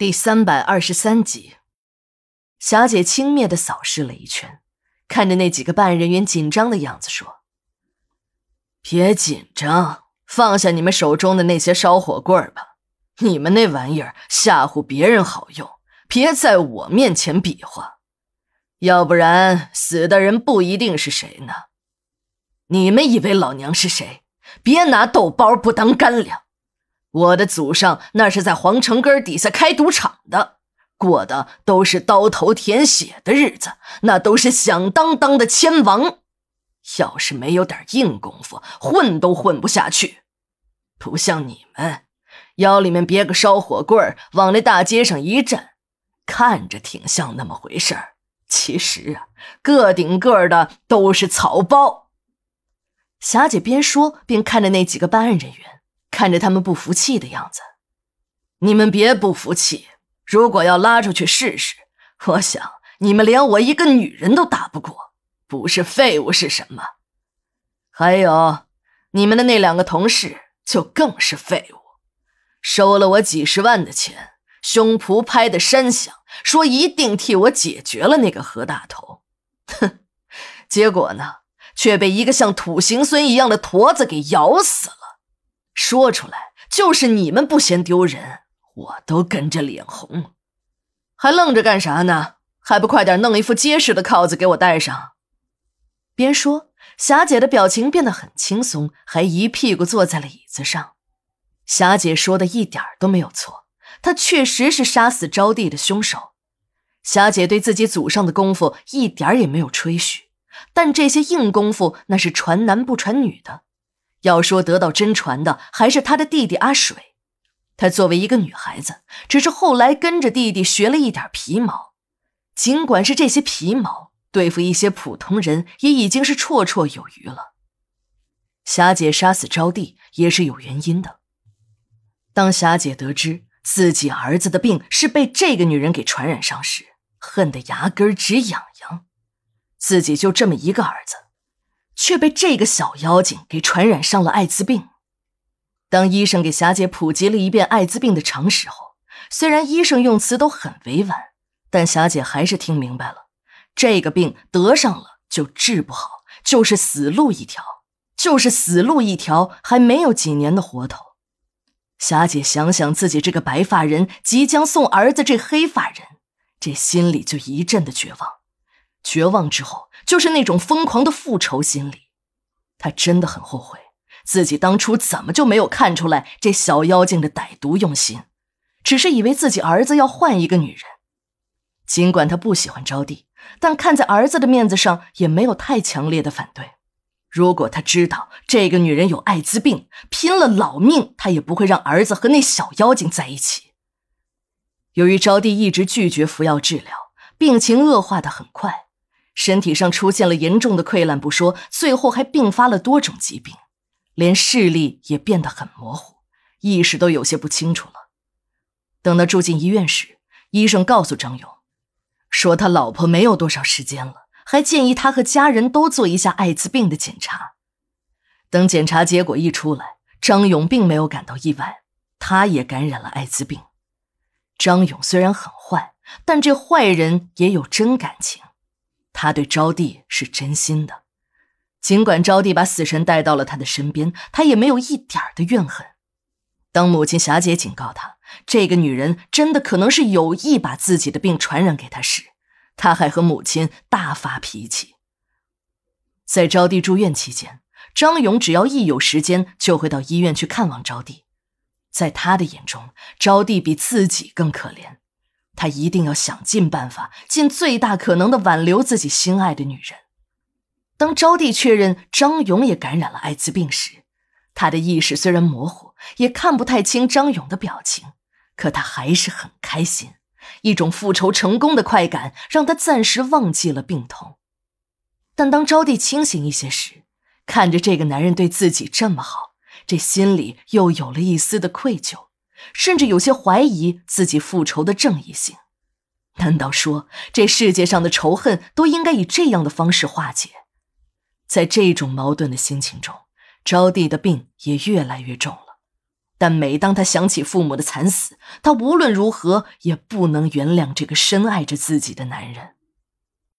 第三百二十三集，霞姐轻蔑的扫视了一圈，看着那几个办案人员紧张的样子，说：“别紧张，放下你们手中的那些烧火棍吧。你们那玩意儿吓唬别人好用，别在我面前比划。要不然死的人不一定是谁呢。你们以为老娘是谁？别拿豆包不当干粮。”我的祖上那是在皇城根底下开赌场的，过的都是刀头舔血的日子，那都是响当当的千王。要是没有点硬功夫，混都混不下去。不像你们，腰里面别个烧火棍往那大街上一站，看着挺像那么回事儿，其实啊，个顶个的都是草包。霞姐边说边看着那几个办案人员。看着他们不服气的样子，你们别不服气。如果要拉出去试试，我想你们连我一个女人都打不过，不是废物是什么？还有，你们的那两个同事就更是废物，收了我几十万的钱，胸脯拍的山响，说一定替我解决了那个何大头。哼，结果呢，却被一个像土行孙一样的驼子给咬死了。说出来就是你们不嫌丢人，我都跟着脸红，还愣着干啥呢？还不快点弄一副结实的铐子给我戴上！边说，霞姐的表情变得很轻松，还一屁股坐在了椅子上。霞姐说的一点都没有错，她确实是杀死招娣的凶手。霞姐对自己祖上的功夫一点也没有吹嘘，但这些硬功夫那是传男不传女的。要说得到真传的，还是他的弟弟阿水。她作为一个女孩子，只是后来跟着弟弟学了一点皮毛。尽管是这些皮毛，对付一些普通人也已经是绰绰有余了。霞姐杀死招娣也是有原因的。当霞姐得知自己儿子的病是被这个女人给传染上时，恨得牙根直痒痒。自己就这么一个儿子。却被这个小妖精给传染上了艾滋病。当医生给霞姐普及了一遍艾滋病的常识后，虽然医生用词都很委婉，但霞姐还是听明白了：这个病得上了就治不好，就是死路一条，就是死路一条，还没有几年的活头。霞姐想想自己这个白发人即将送儿子这黑发人，这心里就一阵的绝望。绝望之后，就是那种疯狂的复仇心理。他真的很后悔，自己当初怎么就没有看出来这小妖精的歹毒用心，只是以为自己儿子要换一个女人。尽管他不喜欢招娣，但看在儿子的面子上，也没有太强烈的反对。如果他知道这个女人有艾滋病，拼了老命他也不会让儿子和那小妖精在一起。由于招娣一直拒绝服药治疗，病情恶化的很快。身体上出现了严重的溃烂不说，最后还并发了多种疾病，连视力也变得很模糊，意识都有些不清楚了。等他住进医院时，医生告诉张勇，说他老婆没有多少时间了，还建议他和家人都做一下艾滋病的检查。等检查结果一出来，张勇并没有感到意外，他也感染了艾滋病。张勇虽然很坏，但这坏人也有真感情。他对招娣是真心的，尽管招娣把死神带到了他的身边，他也没有一点的怨恨。当母亲霞姐警告他，这个女人真的可能是有意把自己的病传染给他时，他还和母亲大发脾气。在招娣住院期间，张勇只要一有时间就会到医院去看望招娣，在他的眼中，招娣比自己更可怜。他一定要想尽办法，尽最大可能的挽留自己心爱的女人。当招娣确认张勇也感染了艾滋病时，他的意识虽然模糊，也看不太清张勇的表情，可他还是很开心。一种复仇成功的快感让他暂时忘记了病痛。但当招娣清醒一些时，看着这个男人对自己这么好，这心里又有了一丝的愧疚。甚至有些怀疑自己复仇的正义性。难道说这世界上的仇恨都应该以这样的方式化解？在这种矛盾的心情中，招娣的病也越来越重了。但每当她想起父母的惨死，她无论如何也不能原谅这个深爱着自己的男人。